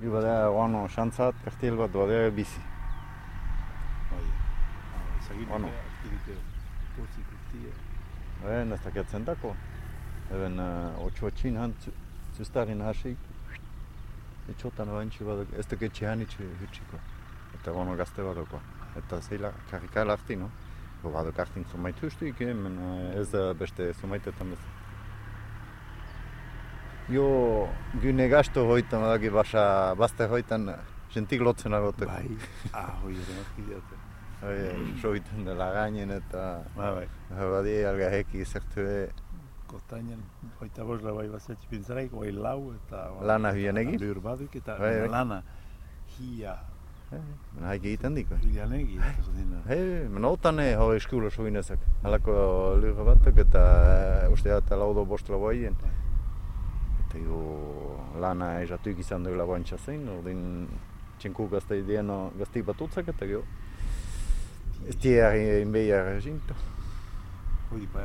Bada, oano, xantzat, kartiel bat bada bizi. Bai. Ah, Zagin Bueno. aktivite pozik urtia. Eh, ez dakiatzen dako. Eben, uh, otxo atxin han, zu- zuztarin hasik. Etxotan bantxi badak, ez duk etxean itxe hitxiko. Eta ono gazte badako. Eta zeila, karrika larti, no? Badok hartin zumaitu ustuk, eh, men uh, ez da beste zumaitetan bez. Jo, gyne gasto hoitan, badaki basa, bazte hoitan, gentik lotzen agotek. Bai. Ah, hoi ere mazkideate. Bai, soiten dela gainen eta Bai, bai. badi alga heki zertu e, Kostainan, hoita bosla bai bazatxe pintzaraik, bai lau eta... Lana hien egin? Lur baduk eta Bai, bai. lana. Hia, Men haik egiten diko. hilan egi, ez dina. Hei, men otan e, hori eskula soinezak. Halako lurra batak eta uh, uste eta laudo bost laboien. Bai. Jo lana ezatuk izan duela bantxa zein, ordin txenku gazte ideano gaztik bat utzak eta jo. Ez tiari inbeiar zinto. Hoi pa,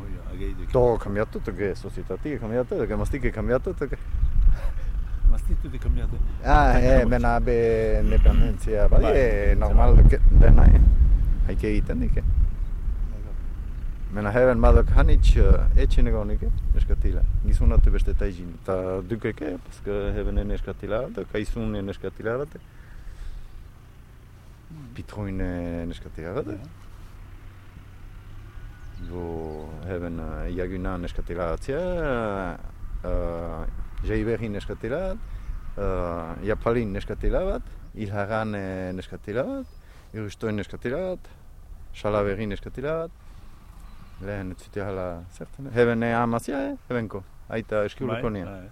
hoi, ageidu. To cambiato, che società è cambiato, che mastic è cambiato, che... Mastitu di cambiate. Ah, eh, mena be independentzia, bai, Bai. eh, normal que dena, eh. Hai que egiten dike. Mena heben badok hanitz etxen egon dike, eskatila. Gizunatu beste taizin. Ta dukeke, paske heben eskatila, da kaizun eskatila bat. Pitroin eskatila bat. Jo heben uh, iaguna neskatila batzia, uh, Jaiberrin neskatila bat, uh, Japalin neskatila bat, Ilharan eh, neskatila bat, Irustoin neskatila bat, Salaberrin lehen ez zute hala zertan, heben eh, amazia, eh, hebenko, aita eskiuluko nian. Bai,